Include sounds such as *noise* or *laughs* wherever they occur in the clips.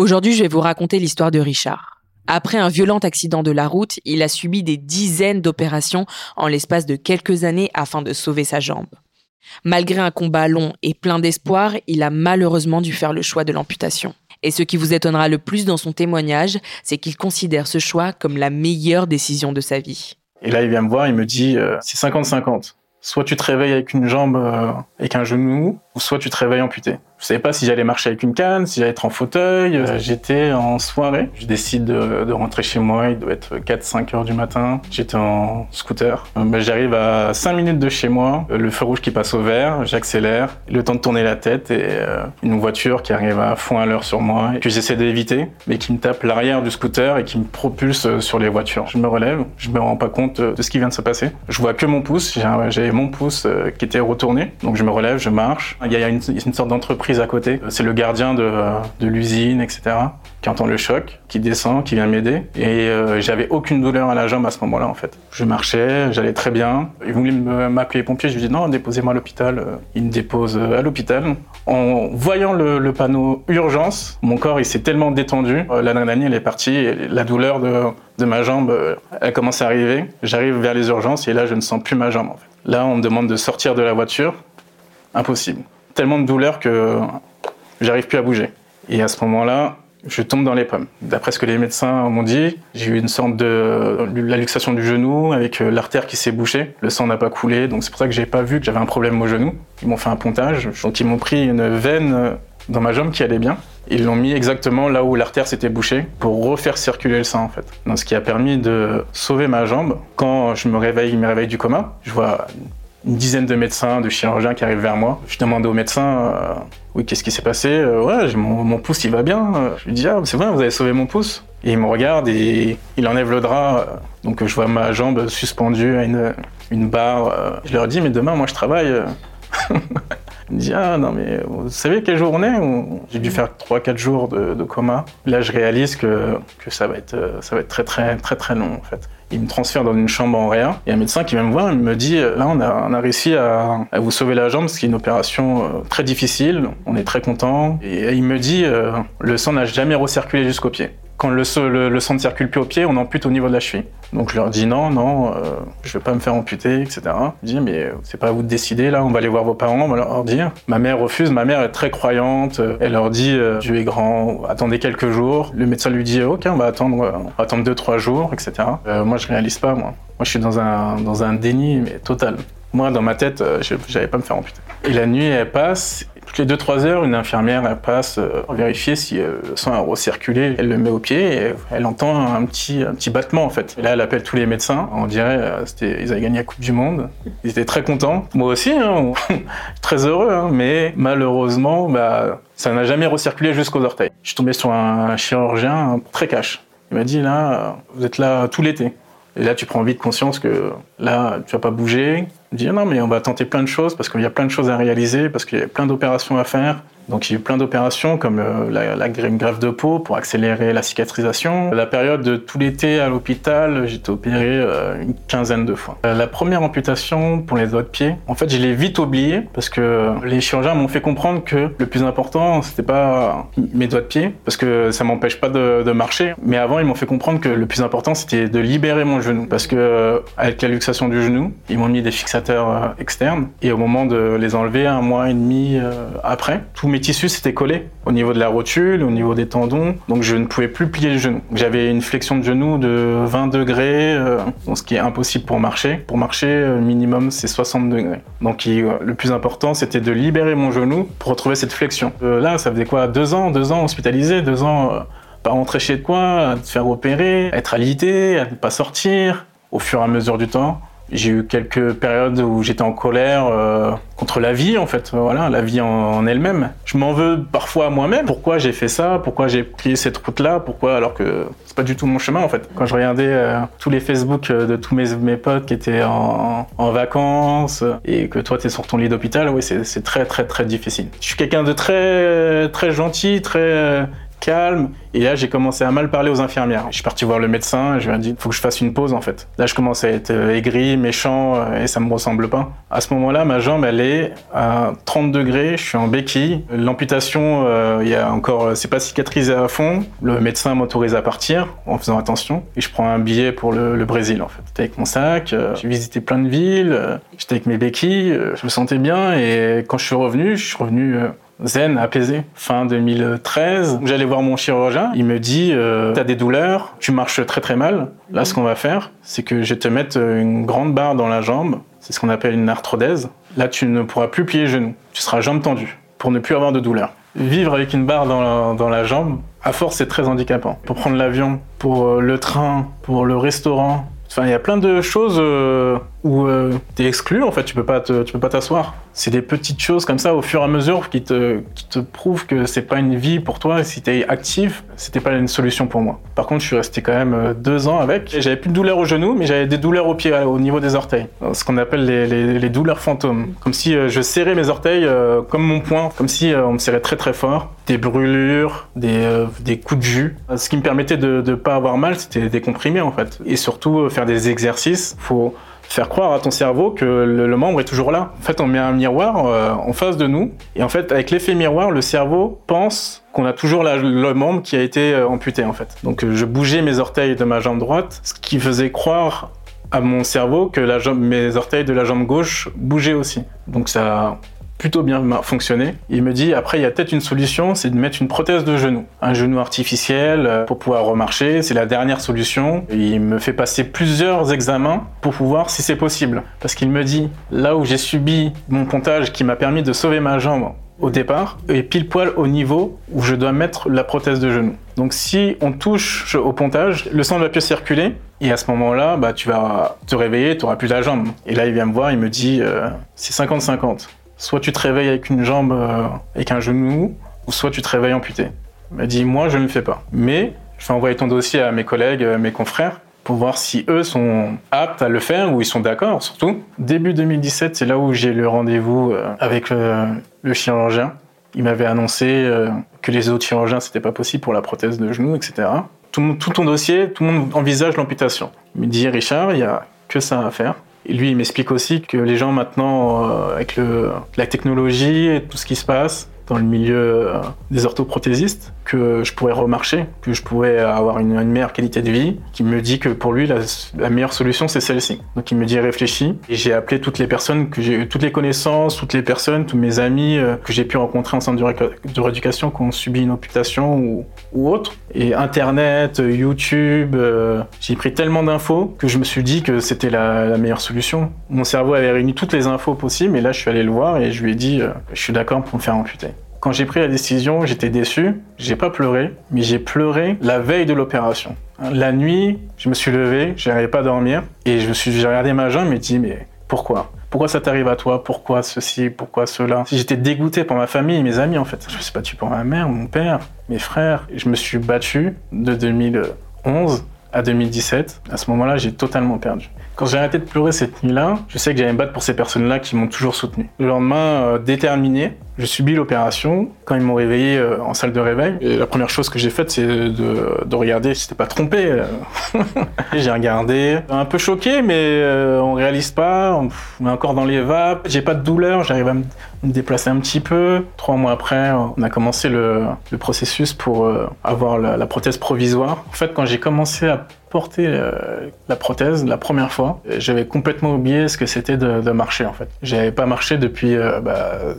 Aujourd'hui, je vais vous raconter l'histoire de Richard. Après un violent accident de la route, il a subi des dizaines d'opérations en l'espace de quelques années afin de sauver sa jambe. Malgré un combat long et plein d'espoir, il a malheureusement dû faire le choix de l'amputation. Et ce qui vous étonnera le plus dans son témoignage, c'est qu'il considère ce choix comme la meilleure décision de sa vie. Et là, il vient me voir, il me dit, euh, c'est 50-50. Soit tu te réveilles avec une jambe euh, et un genou, ou soit tu te réveilles amputé. Je savais pas si j'allais marcher avec une canne, si j'allais être en fauteuil. Euh, j'étais en soirée. Je décide de, rentrer chez moi. Il doit être 4-5 heures du matin. J'étais en scooter. Euh, ben, j'arrive à 5 minutes de chez moi. Euh, le feu rouge qui passe au vert. J'accélère. Le temps de tourner la tête et une voiture qui arrive à fond à l'heure sur moi et que j'essaie d'éviter, mais qui me tape l'arrière du scooter et qui me propulse sur les voitures. Je me relève. Je me rends pas compte de ce qui vient de se passer. Je vois que mon pouce. J'avais mon pouce qui était retourné. Donc je me relève, je marche. Il y a une, sorte d'entreprise à côté. C'est le gardien de, l'usine, etc., qui entend le choc, qui descend, qui vient m'aider. Et euh, j'avais aucune douleur à la jambe à ce moment-là, en fait. Je marchais, j'allais très bien. Ils voulaient m'appeler les pompiers. Je lui dis non, déposez-moi à l'hôpital. Ils me déposent à l'hôpital. En voyant le, panneau urgence, mon corps il s'est tellement détendu. Euh, l'adrénaline elle est partie. La douleur de, de ma jambe, euh, elle commence à arriver. J'arrive vers les urgences et là, je ne sens plus ma jambe. En fait. Là, on me demande de sortir de la voiture. Impossible tellement de douleur que j'arrive plus à bouger. Et à ce moment-là, je tombe dans les pommes. D'après ce que les médecins m'ont dit, j'ai eu une sorte de la luxation du genou avec euh, l'artère qui s'est bouchée. Le sang n'a pas coulé, donc c'est pour ça que j'ai pas vu que j'avais un problème au genou. Ils m'ont fait un pontage, donc ils m'ont pris une veine euh, dans ma jambe qui allait bien. Ils l'ont mis exactement là où l'artère s'était bouchée pour refaire circuler le sang en fait. Donc, ce qui a permis de sauver ma jambe. Quand je me réveille, me réveille du coma, je vois dizaine de médecins, de chirurgiens qui arrivent vers moi. Je demande au médecin, euh, oui, qu'est-ce qui s'est passé? Euh, Ouais, mon, pouce, il va bien. Je lui dis, ah, c'est vrai, vous avez sauvé mon pouce. Et il me regarde et il enlève le drap. Donc je vois ma jambe suspendue à une, une barre. Je leur dis, mais demain, moi, je travaille. *laughs* il me dit, ah non, mais vous savez quel jour on est J'ai dû faire 3-4 jours de, coma. Là, je réalise que, que ça, va être, ça va être très, très, très, très long, en fait il me transfère dans une chambre en réa. Il y a un médecin qui vient me voir, il me dit là on a, réussi à, à, vous sauver la jambe, ce qui est une opération euh, très difficile. On est très content. Et il me dit euh, le sang n'a jamais recirculé jusqu'au pied quand le, sang ne circule plus au pied, on ampute au niveau de la cheville. Donc je leur dis non, non, euh, je vais pas me faire amputer, etc. Je dis mais c'est pas à vous de décider là, on va aller voir vos parents, on va leur dire. Ma mère refuse, ma mère est très croyante, elle leur dit euh, Dieu est grand, attendez quelques jours. Le médecin lui dit ok, on va attendre, on va attendre deux trois jours, etc. Euh, moi je réalise pas moi. Moi je suis dans un dans un déni mais total. Moi, dans ma tête, euh, j'avais pas me faire amputer. Et la nuit, elle passe. Toutes les 2-3 heures, une infirmière, elle passe euh, vérifier si euh, le sang a recirculé. Elle le met au pied et elle entend un petit, battement, en fait. Et là, elle appelle tous les médecins. On dirait ils avaient gagné la Coupe du Monde. Ils étaient très contents. Moi aussi, hein, *laughs* très heureux. Hein, mais malheureusement, bah, ça n'a jamais recirculé jusqu'aux orteils. Je suis tombé sur un chirurgien très cash. Il m'a dit, là, vous êtes là tout l'été. Et là, tu prends vite conscience que là, tu vas pas bouger. Dis non, mais on va tenter plein de choses parce qu'il y a plein de choses à réaliser, parce qu'il y a plein d'opérations à faire. Donc a eu plein d'opérations comme euh, la, la, greffe de peau pour accélérer la cicatrisation. La période de tout l'été à l'hôpital, j'ai été opéré euh, une quinzaine de fois. Euh, la première amputation pour les doigts de pied, en fait je l'ai vite oublié parce que les chirurgiens m'ont fait comprendre que le plus important c'était pas mes doigts de pied parce que ça m'empêche pas de, de, marcher. Mais avant ils m'ont fait comprendre que le plus important c'était de libérer mon genou parce que avec la luxation du genou, ils m'ont mis des fixateurs externes et au moment de les enlever un mois et demi après, tous mes tissus s'étaient collés au niveau de la rotule, au niveau des tendons, donc je ne pouvais plus plier le genou. J'avais une flexion de genou de 20 degrés, euh, ce qui est impossible pour marcher. Pour marcher, euh, minimum, c'est 60 degrés. Donc euh, le plus important, c'était de libérer mon genou pour retrouver cette flexion. là, ça faisait quoi? Deux ans, deux ans hospitalisé, deux ans pas rentrer chez toi, à te faire opérer, être alité, ne pas sortir. Au fur et à mesure du temps, j'ai eu quelques périodes où j'étais en colère euh, contre la vie, en fait. Voilà, la vie en, elle-même. Je m'en veux parfois à moi-même. Pourquoi j'ai fait ça? Pourquoi j'ai pris cette route-là? Pourquoi alors que c'est pas du tout mon chemin, en fait. Quand je regardais euh, tous les Facebook euh, de tous mes, mes potes qui étaient en, en vacances et que toi t'es sur ton lit d'hôpital, oui, c'est très très très difficile. Je suis quelqu'un de très très gentil, très calme. Et là, j'ai commencé à mal parler aux infirmières. Je suis parti voir le médecin et je lui ai dit, faut que je fasse une pause en fait. Là, je commence à être euh, aigri, méchant euh, et ça me ressemble pas. À ce moment-là, ma jambe, elle est à 30 degrés, je suis en béquille. L'amputation, euh, il y a encore, c'est pas cicatrisé à fond. Le médecin m'autorise à partir en faisant attention et je prends un billet pour le, Brésil en fait. J'étais avec mon sac, j'ai visité plein de villes, j'étais avec mes béquilles, je me sentais bien et quand je suis revenu, je suis revenu zen, apaisé. Fin 2013, j'allais voir mon chirurgien. Il me dit euh, T'as des douleurs, tu marches très très mal. Là, ce qu'on va faire, c'est que je vais te mettre une grande barre dans la jambe. C'est ce qu'on appelle une arthrodèse. Là, tu ne pourras plus plier les genoux. Tu seras jambe tendue pour ne plus avoir de douleur. Vivre avec une barre dans la, dans la jambe, à force, c'est très handicapant. Pour prendre l'avion, pour euh, le train, pour le restaurant, Enfin, il y a plein de choses euh, où euh, tu exclu, en fait, tu peux pas tu peux pas t'asseoir. C'est des petites choses comme ça au fur et à mesure qui te, qui te prouvent que c'est pas une vie pour toi. Si tu es actif, c'était pas une solution pour moi. Par contre, je suis resté quand même euh, deux ans avec. J'avais plus de douleurs au genou, mais j'avais des douleurs au pied, au niveau des orteils. Ce qu'on appelle les, les, les, douleurs fantômes. Comme si je serrais mes orteils comme mon poing, comme si on me serrait très très fort. Des brûlures, des, des coups de jus. Ce qui me permettait de ne pas avoir mal, c'était des comprimés en fait. Et surtout, faire des exercices, faut faire croire à ton cerveau que le, membre est toujours là. En fait, on met un miroir euh, en face de nous, et en fait, avec l'effet miroir, le cerveau pense qu'on a toujours le membre qui a été euh, amputé, en fait. Donc, euh, je bougeais mes orteils de ma jambe droite, ce qui faisait croire à mon cerveau que la mes orteils de la jambe gauche bougeaient aussi. Donc, ça plutôt bien fonctionné. Il me dit après il y a peut-être une solution, c'est de mettre une prothèse de genou, un genou artificiel euh, pour pouvoir remarcher. C'est la dernière solution. Il me fait passer plusieurs examens pour pouvoir si c'est possible. Parce qu'il me dit là où j'ai subi mon pontage qui m'a permis de sauver ma jambe au départ et pile poil au niveau où je dois mettre la prothèse de genou. Donc si on touche au pontage, le sang ne va plus circuler et à ce moment-là, bah, tu vas te réveiller, tu n'auras plus la jambe. Et là, il vient me voir, il me dit euh, c'est 50-50. Soit tu te réveilles avec une jambe, euh, avec un genou, ou soit tu te réveilles amputé. M'a dit, moi, je ne le fais pas. Mais je vais envoyer ton dossier à mes collègues, à mes confrères, pour voir si eux sont aptes à le faire ou ils sont d'accord, surtout. Début 2017, c'est là où j'ai le rendez-vous euh, avec le, chirurgien. Il m'avait annoncé euh, que les autres chirurgiens, c'était pas possible pour la prothèse de genou, etc. Tout, tout ton dossier, tout le monde envisage l'amputation. Il me dit, Richard, il y a que ça à faire. Lui, il m'explique aussi que les gens maintenant, euh, avec la technologie et tout ce qui se passe dans le milieu euh, des orthoprothésistes, que je pourrais remarcher, que je pourrais avoir une, meilleure qualité de vie, qui me dit que pour lui, la, meilleure solution, c'est celle-ci. Donc il me dit réfléchis. Et j'ai appelé toutes les personnes que j'ai, toutes les connaissances, toutes les personnes, tous mes amis euh, que j'ai pu rencontrer en centre de, rééducation qui ont subi une amputation ou, autre. Et Internet, YouTube, euh, j'ai pris tellement d'infos que je me suis dit que c'était la, meilleure solution. Mon cerveau avait réuni toutes les infos possibles, et là je suis allé le voir et je lui ai dit, je suis d'accord pour me faire amputer. Quand j'ai pris la décision, j'étais déçu. J'ai pas pleuré, mais j'ai pleuré la veille de l'opération. La nuit, je me suis levé, j'arrivais pas à dormir et je me suis j'ai regardé ma jambe et dit mais pourquoi? Pourquoi ça t'arrive à toi? Pourquoi ceci? Pourquoi cela? J'étais dégoûté pour ma famille et mes amis en fait. Je me suis battu pour ma mère, mon père, mes frères. Je me suis battu de 2011 à 2017. À ce moment-là, j'ai totalement perdu. Quand j'ai arrêté de pleurer cette nuit-là, je sais que j'allais me battre pour ces personnes-là qui m'ont toujours soutenu. Le lendemain, euh, déterminé, je subis l'opération. Quand ils m'ont réveillé euh, en salle de réveil, la première chose que j'ai faite, c'est de, de, regarder si c'était pas trompé. Euh. *laughs* j'ai regardé, un peu choqué, mais euh, on réalise pas. On est encore dans les vapes. J'ai pas de douleur, j'arrive à me, déplacer un petit peu. Trois mois après, on a commencé le, le processus pour avoir la, la prothèse provisoire. En fait, quand j'ai commencé à porter la prothèse la première fois, j'avais complètement oublié ce que c'était de, marcher en fait. J'avais pas marché depuis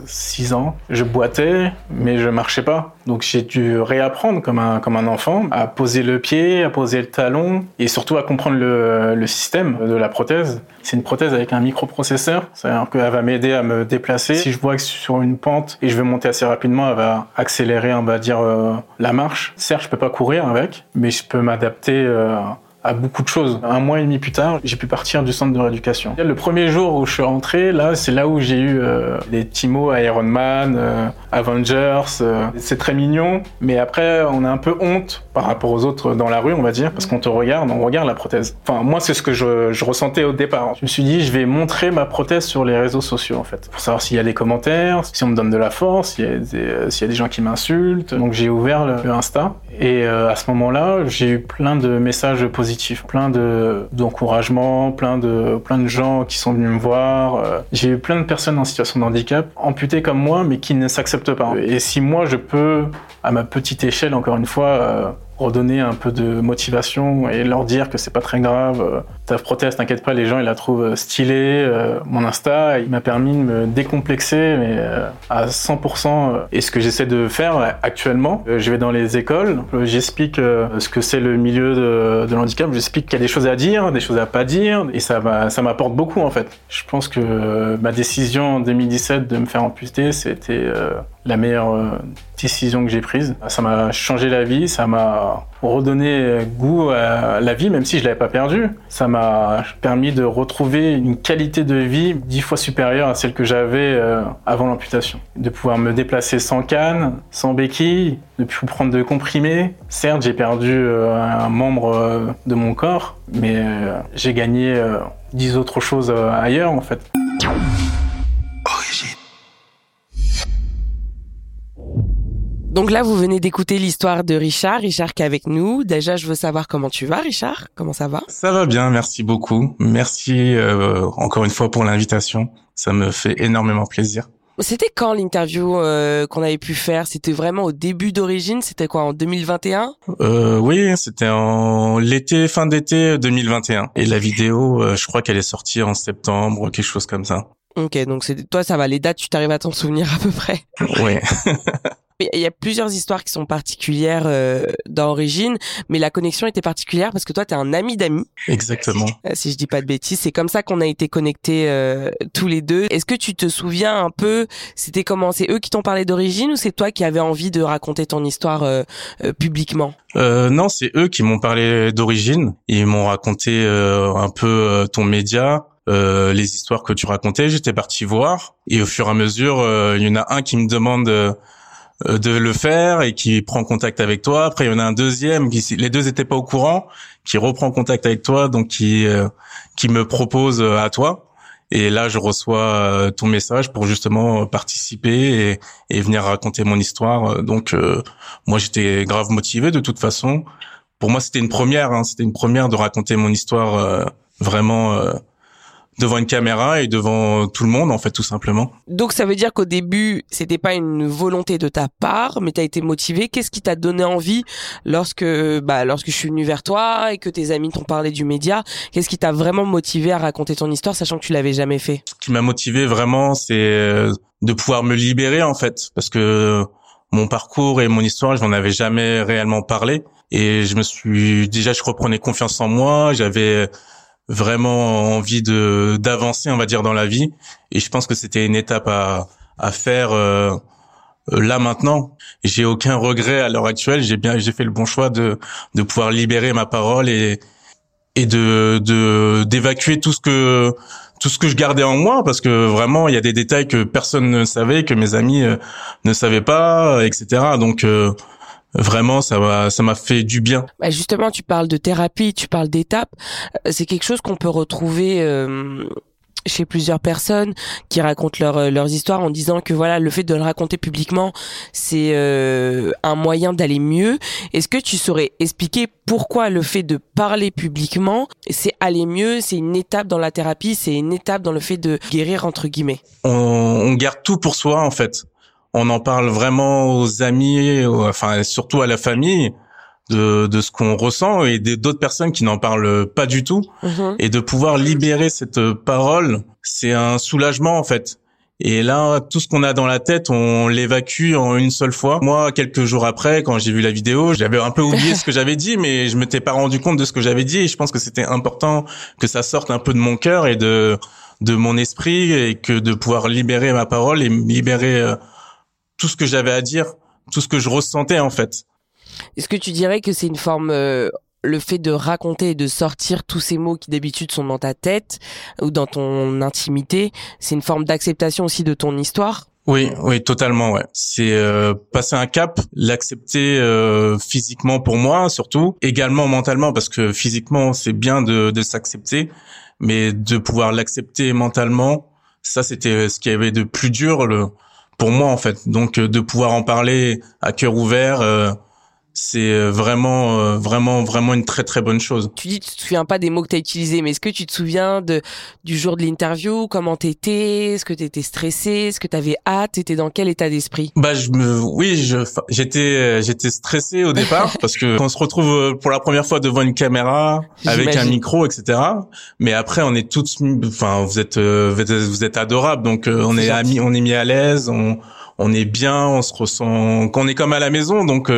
6 bah, ans je boitais, mais je marchais pas. Donc j'ai dû réapprendre comme un, comme un enfant à poser le pied, à poser le talon et surtout à comprendre le, le système de la prothèse. C'est une prothèse avec un microprocesseur, c'est-à-dire qu'elle va m'aider à me déplacer. Si je vois que sur une pente et je veux monter assez rapidement, elle va accélérer, dire, euh, la marche. Certes, je peux pas courir avec, mais je peux m'adapter. Euh, à beaucoup de choses. Un mois et demi plus tard, j'ai pu partir du centre de rééducation. Le premier jour où je suis rentré, là, c'est là où j'ai eu euh, des Timo, Iron Man, euh, Avengers. Euh, c'est très mignon, mais après, on a un peu honte par rapport aux autres dans la rue, on va dire, parce qu'on te regarde, on regarde la prothèse. Enfin, moi, c'est ce que je, ressentais au départ. Je me suis dit, je vais montrer ma prothèse sur les réseaux sociaux, en fait, pour savoir s'il y a des commentaires, si on me donne de la force, s'il y, a des gens qui m'insultent. Donc, j'ai ouvert le Insta, et à ce moment-là, j'ai eu plein de messages positifs plein de d'encouragement, plein de plein de gens qui sont venus me voir. Euh, j'ai eu plein de personnes en situation de handicap, amputées comme moi, mais qui ne s'acceptent pas. Et si moi je peux, à ma petite échelle, encore une fois, euh, redonner un peu de motivation et leur dire que c'est pas très grave. Ta prothèse, t'inquiète pas, les gens ils la trouvent stylée. Euh, mon Insta, il m'a permis de me décomplexer euh, à 100%. Et ce que j'essaie de faire actuellement, euh, je vais dans les écoles, j'explique ce que c'est le milieu de, de l'handicap, j'explique qu'il y a des choses à dire, des choses à pas dire, et ça m'apporte beaucoup en fait. Je pense que ma décision en 2017 de me faire amputer, c'était la meilleure euh, décision que j'ai prise. Ça m'a changé la vie, ça m'a redonné goût à la vie, même si je l'avais pas perdu. Ça m'a permis de retrouver une qualité de vie dix fois supérieure à celle que j'avais euh, avant l'amputation. De pouvoir me déplacer sans canne, sans béquille, de plus prendre de comprimés. Certes, j'ai perdu euh, un membre de mon corps, mais j'ai gagné dix autres choses ailleurs en fait. Donc là, vous venez d'écouter l'histoire de Richard. Richard qui est avec nous. Déjà, je veux savoir comment tu vas, Richard. Comment ça va? Ça va bien, merci beaucoup. Merci euh, encore une fois pour l'invitation. Ça me fait énormément plaisir. C'était quand l'interview euh, qu'on avait pu faire? C'était vraiment au début d'origine? C'était quoi en 2021 euh, Oui, c'était en l'été, fin d'été 2021. Et la vidéo, euh, je crois qu'elle est sortie en septembre, quelque chose comme ça. Ok, donc c'est toi, ça va. Les dates, tu t'arrives à t'en souvenir à peu près? Oui. *laughs* Il y a plusieurs histoires qui sont particulières euh, d'origine, mais la connexion était particulière parce que toi, tu es un ami d'amis. Exactement. Euh, si je dis pas de bêtises, c'est comme ça qu'on a été connectés euh, tous les deux. Est-ce que tu te souviens un peu, c'était comment? C'est eux qui t'ont parlé d'origine ou c'est toi qui avais envie de raconter ton histoire euh, euh, publiquement? Non, c'est eux qui m'ont parlé d'origine. Ils m'ont raconté un peu ton média, euh, les histoires que tu racontais, j'étais parti voir et au fur et à mesure, il y en a un qui me demande euh, de le faire et qui prend contact avec toi. Après, il y en a un deuxième qui, les deux étaient pas au courant, qui reprend contact avec toi, donc qui euh, qui me propose euh, à toi. Et là, je reçois ton message pour justement participer et, et venir raconter mon histoire. Donc, moi, j'étais grave motivé de toute façon. Pour moi, c'était une première. Hein, c'était une première de raconter mon histoire vraiment devant une caméra et devant tout le monde en fait tout simplement. Donc ça veut dire qu'au début c'était pas une volonté de ta part mais tu as été motivé. Qu'est-ce qui t'a donné envie lorsque bah lorsque je suis venu vers toi et que tes amis t'ont parlé du média? Qu'est-ce qui t'a vraiment motivé à raconter ton histoire sachant que tu l'avais jamais fait? Ce qui m'a motivé vraiment c'est euh, de pouvoir me libérer en fait. Parce que mon parcours et mon histoire je n'en avais jamais réellement parlé. Et je me suis déjà je reprenais confiance en moi. J'avais vraiment envie de d'avancer, on va dire, dans la vie. Et je pense que c'était une étape à à faire euh, là maintenant. J'ai aucun regret à l'heure actuelle. J'ai bien, j'ai fait le bon choix de de pouvoir libérer ma parole et et de de d'évacuer tout ce que tout ce que je gardais en moi parce que vraiment il y a des détails que personne ne savait que mes amis euh, ne savaient pas etc donc euh, vraiment ça m'a ça m'a fait du bien. Bah justement, tu parles de thérapie, tu parles d'étapes. Euh, c'est quelque chose qu'on peut retrouver euh, chez plusieurs personnes qui racontent leur, euh, leurs histoires en disant que voilà le fait de le raconter publiquement c'est un moyen d'aller mieux. Est-ce que tu saurais expliquer pourquoi le fait de parler publiquement c'est aller mieux, c'est une étape dans la thérapie, c'est une étape dans le fait de guérir entre guillemets? On, on garde tout pour soi en fait on en parle vraiment aux amis, enfin surtout à la famille de, de ce qu'on ressent et d'autres personnes qui n'en parlent pas du tout. Mhm. Et de pouvoir libérer cette parole, c'est un soulagement en fait. Et là, tout ce qu'on a dans la tête, on l'évacue en une seule fois. Moi, quelques jours après, quand j'ai vu la vidéo, j'avais un peu oublié ce que j'avais dit, mais je m'étais pas rendu compte de ce que j'avais dit. Et je pense que c'était important que ça sorte un peu de mon cœur et de de mon esprit et que de pouvoir libérer ma parole et libérer euh, tout ce que j'avais à dire, tout ce que je ressentais en fait. Est-ce que tu dirais que c'est une forme euh, le fait de raconter et de sortir tous ces mots qui d'habitude sont dans ta tête ou dans ton intimité, c'est une forme d'acceptation aussi de ton histoire? Oui, oui, totalement, ouais. C'est euh, passer un cap, l'accepter euh, physiquement pour moi, surtout, également mentalement, parce que physiquement c'est bien de, de s'accepter, mais de pouvoir l'accepter mentalement, ça c'était ce qui avait de plus dur le, pour moi en fait. Donc de pouvoir en parler à cœur ouvert c'est euh, vraiment euh, vraiment vraiment une très très bonne chose. Tu dis tu te souviens pas des mots que tu as utilisés mais est-ce que tu te souviens de du jour de l'interview, comment t'étais, est-ce que tu étais stressé, est-ce que tu avais hâte, t'étais dans quel état d'esprit? Bah je me oui, je j'étais euh, j'étais stressé au départ *laughs* parce que quand on se retrouve pour la première fois devant une caméra avec un micro etc. Mais après on est tous enfin vous êtes vous êtes adorables donc on est, amis, on est mis à l'aise, on on est bien, on se ressent qu'on est comme à la maison donc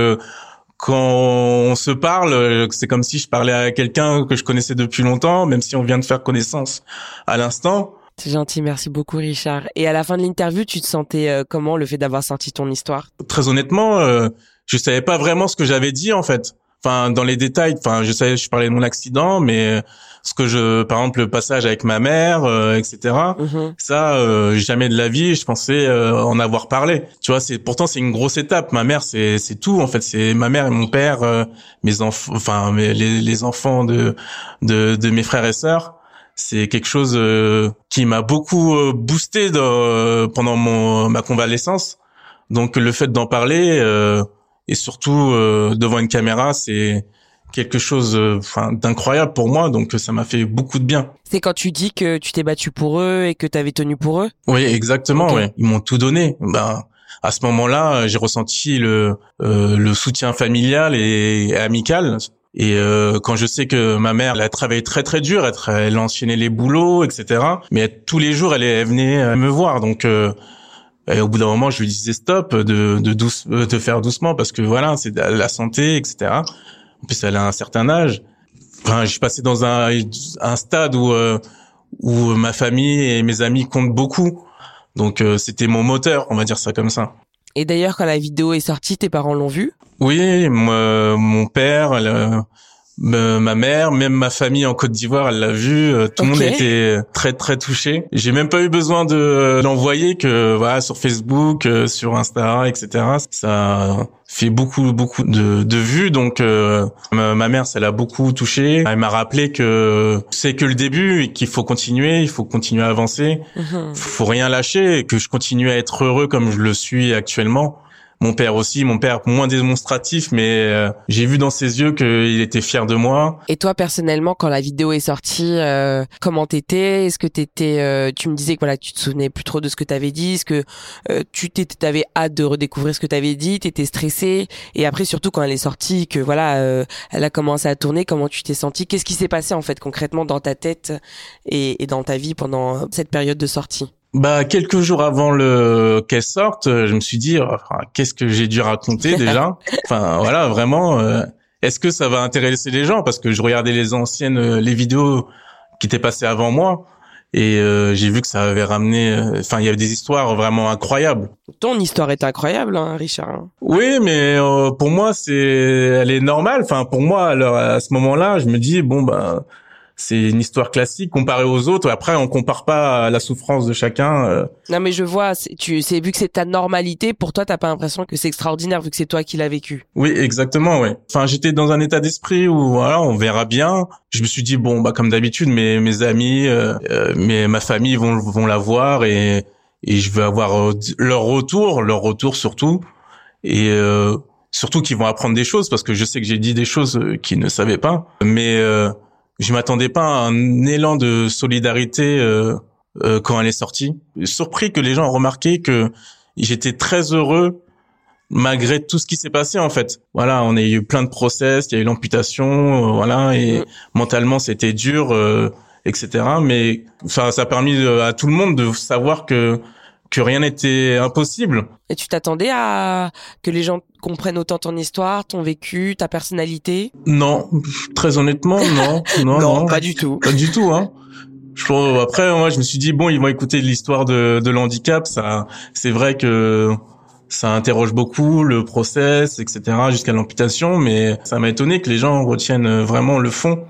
quand on se parle, c'est comme si je parlais à quelqu'un que je connaissais depuis longtemps, même si on vient de faire connaissance à l'instant. C'est gentil, merci beaucoup Richard. Et à la fin de l'interview, tu te sentais euh, comment le fait d'avoir sorti ton histoire? Très honnêtement, euh, je savais pas vraiment ce que j'avais dit en fait. Enfin, dans les détails, enfin, je savais, je parlais de mon accident, mais ce que je, par exemple, le passage avec ma mère, euh, etc. Mhm. Ça, euh, jamais de la vie, je pensais euh, en avoir parlé. Tu vois, c'est pourtant c'est une grosse étape. Ma mère, c'est c'est tout en fait. C'est ma mère et mon père, mes enfants, enfin mes, les, les enfants de, de de mes frères et sœurs. C'est quelque chose qui m'a beaucoup boosté de, pendant mon ma convalescence. Donc le fait d'en parler et surtout devant une caméra, c'est quelque chose euh, enfin d'incroyable pour moi donc ça m'a fait beaucoup de bien. C'est quand tu dis que tu t'es battu pour eux et que tu avais tenu pour eux? Oui, exactement, oui. Ils m'ont tout donné. Ben à ce moment-là, j'ai ressenti le euh, le soutien familial et, amical et euh, quand je sais que ma mère, elle a travaillé très très dur, elle, elle a enchaîné les boulots, etc. Mais tous les jours, elle, elle venait me voir. Donc, et au bout d'un moment, je lui disais stop, de de, douce, de faire doucement parce que voilà, c'est la santé, etc. En plus, elle a un certain âge. Enfin, je suis passé dans un, un stade où euh, où ma famille et mes amis comptent beaucoup. Donc euh, c'était mon moteur, on va dire ça comme ça. Et d'ailleurs, quand la vidéo est sortie, tes parents l'ont vue Oui, mon père, ma mère, même ma famille en Côte d'Ivoire, elle l'a vu. Euh, tout le monde était très très touché. J'ai même pas eu besoin de l'envoyer que voilà sur Facebook, euh, sur Insta, etc. Ça fait beaucoup beaucoup de, de vues. Donc euh, ma, mère, ça l'a beaucoup touché. Elle m'a rappelé que c'est que le début et qu'il faut continuer, il faut continuer à avancer, mhm. faut rien lâcher, et que je continue à être heureux comme je le suis actuellement mon père aussi, mon père moins démonstratif, mais euh, j'ai vu dans ses yeux qu'il était fier de moi. Et toi personnellement, quand la vidéo est sortie, euh, comment t'étais? Est-ce que t'étais, euh, tu me disais que voilà, tu te souvenais plus trop de ce que t'avais dit, est-ce que euh, tu t'avais hâte de redécouvrir ce que t'avais dit, t'étais stressé? Et après, surtout quand elle est sortie, que voilà, elle a commencé à tourner, comment tu t'es senti Qu'est-ce qui s'est passé en fait concrètement dans ta tête et, et dans ta vie pendant cette période de sortie? Bah quelques jours avant le qu'elle sorte, je me suis dit oh, qu'est-ce que j'ai dû raconter *laughs* déjà? enfin voilà vraiment. Euh, est-ce que ça va intéresser les gens? Parce que je regardais les anciennes euh, les vidéos qui étaient passées avant moi et euh, j'ai vu que ça avait ramené. Enfin il y avait des histoires vraiment incroyables. Ton histoire est incroyable, hein, Richard. Oui mais pour moi c'est elle est normale. Enfin pour moi alors à ce moment-là je me dis bon bah c'est une histoire classique comparée aux autres. Après, on compare pas la souffrance de chacun. Euh. Non, mais je vois, tu, c'est vu que c'est ta normalité. Pour toi, t'as pas l'impression que c'est extraordinaire vu que c'est toi qui l'as vécu. Oui, exactement, ouais. Enfin, j'étais dans un état d'esprit où voilà, on verra bien. Je me suis dit bon, bah comme d'habitude, mes mes amis, euh, euh mes ma famille vont vont la voir et et je veux avoir euh, leur retour, leur retour surtout et surtout qu'ils vont apprendre des choses parce que je sais que j'ai dit des choses qu'ils ne savaient pas, mais je m'attendais pas à un élan de solidarité euh, euh, quand elle est sortie. Surpris que les gens ont remarqué que j'étais très heureux malgré tout ce qui s'est passé en fait. Voilà, on a eu plein de process, il y a eu l'amputation, euh, voilà, et mm. mentalement c'était dur, euh, etc. Mais ça, ça a permis à tout le monde de savoir que que rien n'était impossible. Et tu t'attendais à que les gens comprennent autant ton histoire, ton vécu, ta personnalité? Non, très honnêtement, *laughs* non, non, non, pas du tout, pas du tout, hein. Je après, moi, je me suis dit bon, ils vont écouter l'histoire de, de l'handicap. Ça, c'est vrai que ça interroge beaucoup le process, etc., jusqu'à l'amputation, mais ça m'a étonné que les gens retiennent vraiment le fond.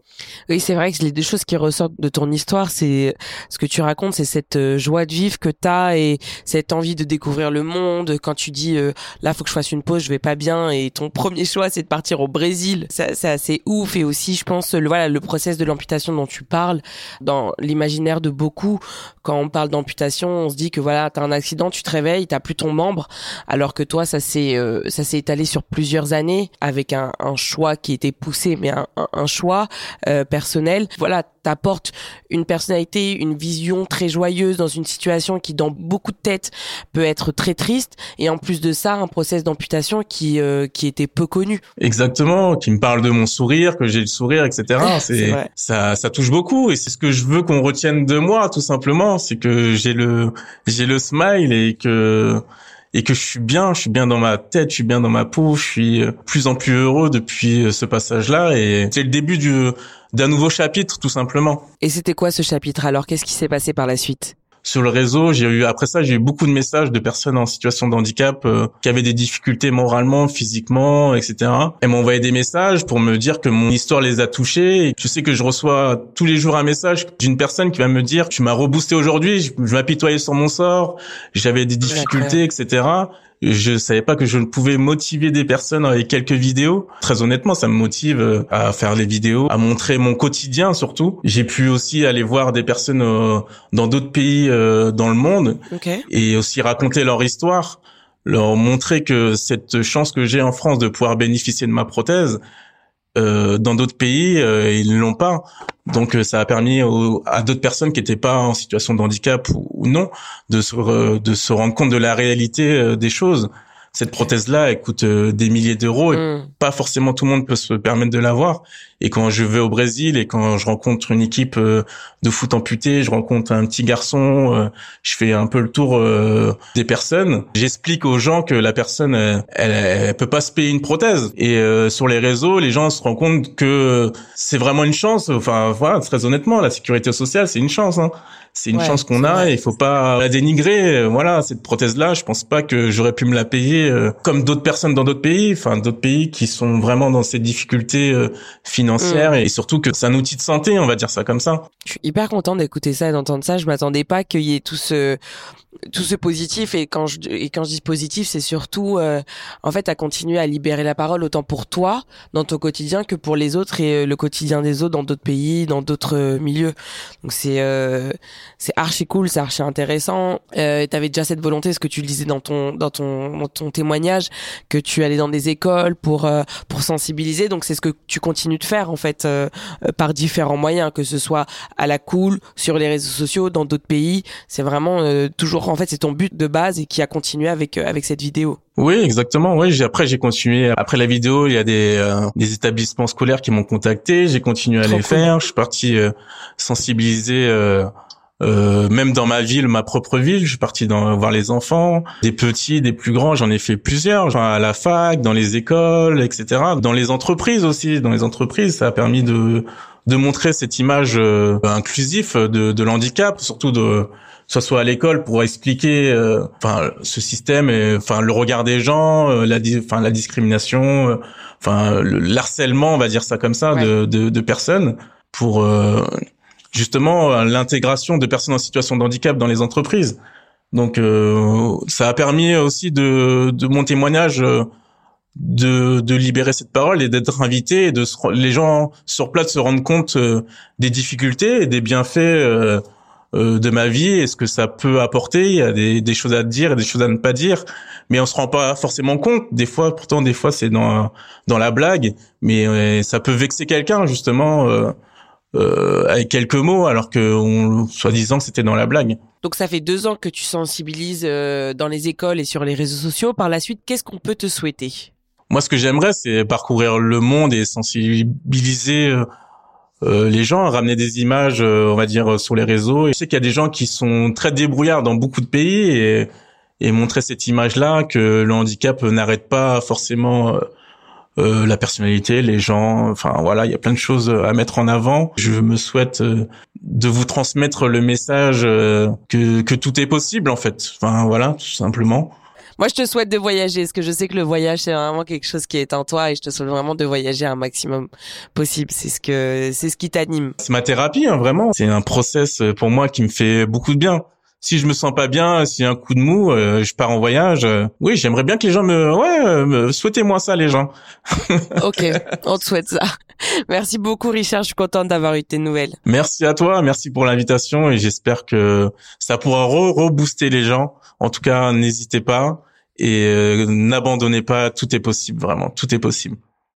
Oui, c'est vrai que les deux choses qui ressortent de ton histoire, c'est ce que tu racontes, c'est cette euh, joie de vivre que tu as et cette envie de découvrir le monde. Quand tu dis euh, là, faut que je fasse une pause, je vais pas bien, et ton *laughs* premier choix, c'est de partir au Brésil. C'est assez ouf. Et aussi, je pense, le, voilà, le process de l'amputation dont tu parles, dans l'imaginaire de beaucoup, quand on parle d'amputation, on se dit que voilà, t'as un accident, tu te réveilles, t'as plus ton membre, alors que toi, ça s'est euh, ça s'est étalé sur plusieurs années avec un, un, choix qui était poussé, mais un, un choix euh, personnel. Voilà, t'apportes une personnalité, une vision très joyeuse dans une situation qui, dans beaucoup de têtes, peut être très triste. Et en plus de ça, un process d'amputation qui euh, qui était peu connu. Exactement, qui me parle de mon sourire, que j'ai le sourire, etc. *laughs* C'est ça, ça touche beaucoup et c'est ce que je veux qu'on retienne de moi, tout simplement. C'est que j'ai le j'ai le smile et que et que je suis bien, je suis bien dans ma tête, je suis bien dans ma peau, je suis plus en plus heureux depuis ce passage-là et c'est le début du d'un nouveau chapitre tout simplement. Et c'était quoi ce chapitre alors? Qu'est-ce qui s'est passé par la suite? Sur le réseau, j'ai eu après ça, j'ai eu beaucoup de messages de personnes en situation de handicap euh, qui avaient des difficultés moralement, physiquement, etc. Elles m'ont envoyé des messages pour me dire que mon histoire les a touchés. Et je sais que je reçois tous les jours un message d'une personne qui va me dire "Tu m'as reboosté aujourd'hui, je, je m'apitoyais sur mon sort, j'avais des difficultés, etc." je savais pas que je ne pouvais motiver des personnes avec quelques vidéos. Très honnêtement, ça me motive euh, à faire les vidéos, à montrer mon quotidien surtout. J'ai pu aussi aller voir des personnes euh, dans d'autres pays euh, dans le monde et aussi raconter leur histoire, leur montrer que cette chance que j'ai en France de pouvoir bénéficier de ma prothèse, euh, dans d'autres pays, euh, ils l'ont pas. Donc ça a permis à d'autres personnes qui n'étaient pas en situation de handicap ou, non de se, de se rendre compte de la réalité des choses cette prothèse-là, elle coûte euh, des milliers d'euros et mm. pas forcément tout le monde peut se permettre de l'avoir. Et quand je vais au Brésil et quand je rencontre une équipe euh, de foot amputé, je rencontre un petit garçon, euh, je fais un peu le tour des personnes. J'explique aux gens que la personne, elle, elle, peut pas se payer une prothèse. Et sur les réseaux, les gens se rendent compte que c'est vraiment une chance. Enfin, voilà, très honnêtement, la sécurité sociale, c'est une chance. Hein c'est une chance qu'on a et il faut pas la dénigrer. Voilà, cette prothèse-là, je pense pas que j'aurais pu me la payer euh, comme d'autres personnes dans d'autres pays, enfin d'autres pays qui sont vraiment dans ces difficultés euh, financières mm. et surtout que c'est un outil de santé, on va dire ça comme ça. Je suis hyper content d'écouter ça et d'entendre ça. Je m'attendais pas qu'il y ait tout ce tout ce positif et quand je et quand je dis positif c'est surtout euh, en fait à continuer à libérer la parole autant pour toi dans ton quotidien que pour les autres et euh, le quotidien des autres dans d'autres pays dans d'autres euh, milieux. Donc c'est c'est archi cool c'est archi intéressant. Euh, t'avais déjà cette volonté ce que tu disais dans ton dans ton dans ton témoignage que tu allais dans des écoles pour pour sensibiliser. Donc c'est ce que tu continues de faire en fait par différents moyens que ce soit à la cool sur les réseaux sociaux dans d'autres pays. C'est vraiment toujours en fait c'est ton but de base et qui a continué avec euh, avec cette vidéo. Oui, exactement. Oui, après j'ai continué. Après la vidéo, il y a des euh, des établissements scolaires qui m'ont contacté. J'ai continué à les faire. Je suis parti euh, sensibiliser. même dans ma ville, ma propre ville, je suis parti dans, voir les enfants, des petits, des plus grands, j'en ai fait plusieurs, genre à la fac, dans les écoles, etc. Dans les entreprises aussi, dans les entreprises, ça a permis de de montrer cette image inclusive de, de l'handicap, surtout de soit soit à l'école pour expliquer euh, enfin ce système et enfin le regard des gens euh, la enfin la discrimination euh, enfin le harcèlement on va dire ça comme ça de, de, de personnes pour justement l'intégration de personnes en situation de handicap dans les entreprises. Donc ça a permis aussi de de mon témoignage de, de libérer cette parole et d'être invité et de les gens sur place se rendre compte des difficultés et des bienfaits euh, de ma vie et ce que ça peut apporter. Il y a des, des, choses à dire et des choses à ne pas dire, mais on se rend pas forcément compte. Des fois, pourtant, des fois, c'est dans dans la blague, mais euh, ça peut vexer quelqu'un justement euh, euh, avec quelques mots, alors que on, soi-disant c'était dans la blague. Donc ça fait deux ans que tu sensibilises dans les écoles et sur les réseaux sociaux. Par la suite, qu'est-ce qu'on peut te souhaiter? Moi, ce que j'aimerais, c'est parcourir le monde et sensibiliser euh, les gens ramener des images, euh, on va dire, sur les réseaux. Et je sais qu'il y a des gens qui sont très débrouillards dans beaucoup de pays et, et montrer cette image-là que le handicap n'arrête pas forcément euh, la personnalité, les gens. Enfin voilà, il y a plein de choses à mettre en avant. Je me souhaite de vous transmettre le message que, que tout est possible en fait. Enfin voilà, tout simplement. Moi, je te souhaite de voyager, parce que je sais que le voyage, c'est vraiment quelque chose qui est en toi, et je te souhaite vraiment de voyager un maximum possible. C'est ce que, c'est ce qui t'anime. C'est ma thérapie, hein, vraiment. C'est un process euh, pour moi qui me fait beaucoup de bien. Si je me sens pas bien, s'il y a un coup de mou, euh, je pars en voyage. euh, oui, j'aimerais bien que les gens me, ouais, euh, me- souhaitez-moi ça, les gens. *laughs* Ok, on te souhaite ça. Merci beaucoup, Richard. Je suis contente d'avoir eu tes nouvelles. Merci à toi, merci pour l'invitation et j'espère que ça pourra re- rebooster les gens. En tout cas, n'hésitez pas et euh, n'abandonnez pas. Tout est possible, vraiment, tout est possible.